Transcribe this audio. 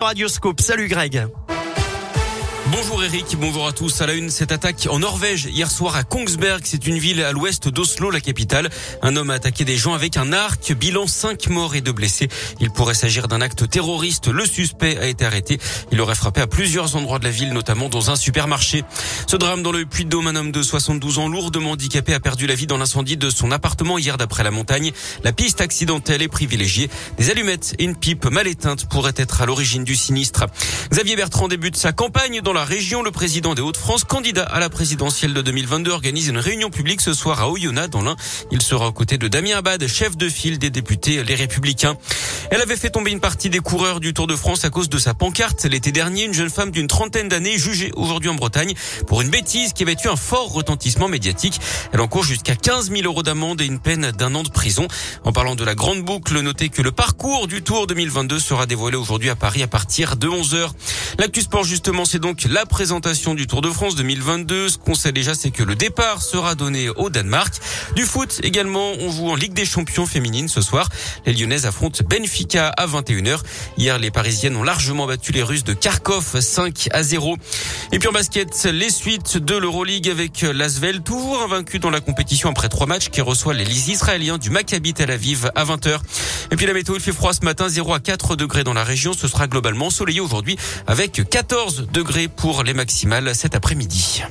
Radioscope. Salut Greg. Bonjour Eric, bonjour à tous. À la une, cette attaque en Norvège hier soir à Kongsberg. C'est une ville à l'ouest d'Oslo, la capitale. Un homme a attaqué des gens avec un arc. Bilan 5 morts et 2 blessés. Il pourrait s'agir d'un acte terroriste. Le suspect a été arrêté. Il aurait frappé à plusieurs endroits de la ville, notamment dans un supermarché. Ce drame dans le Puy-de-Dôme, un homme de 72 ans lourdement handicapé a perdu la vie dans l'incendie de son appartement hier d'après la montagne. La piste accidentelle est privilégiée. Des allumettes et une pipe mal éteinte pourraient être à l'origine du sinistre. Xavier Bertrand débute sa campagne dans la région, le président des Hauts-de-France, candidat à la présidentielle de 2022, organise une réunion publique ce soir à Oyonnax dans l'Ain. Il sera aux côtés de Damien Abad, chef de file des députés Les Républicains. Elle avait fait tomber une partie des coureurs du Tour de France à cause de sa pancarte. L'été dernier, une jeune femme d'une trentaine d'années jugée aujourd'hui en Bretagne pour une bêtise qui avait eu un fort retentissement médiatique. Elle encourt jusqu'à 15 000 euros d'amende et une peine d'un an de prison. En parlant de la grande boucle, notez que le parcours du Tour 2022 sera dévoilé aujourd'hui à Paris à partir de 11 h L'actu sport justement, c'est donc la présentation du Tour de France 2022. Ce qu'on sait déjà, c'est que le départ sera donné au Danemark. Du foot également, on joue en Ligue des Champions féminines ce soir. Les Lyonnaises affrontent Benfica à 21h. Hier, les Parisiennes ont largement battu les Russes de Kharkov 5 à 0. Et puis en basket, les suites de l'Euroleague avec l'Asvel, toujours invaincu dans la compétition après trois matchs qui reçoit les Israéliens du Maccabi Tel Aviv à 20h. Et puis la météo, il fait froid ce matin, 0 à 4 degrés dans la région. Ce sera globalement soleillé aujourd'hui avec 14 degrés pour les maximales cet après-midi.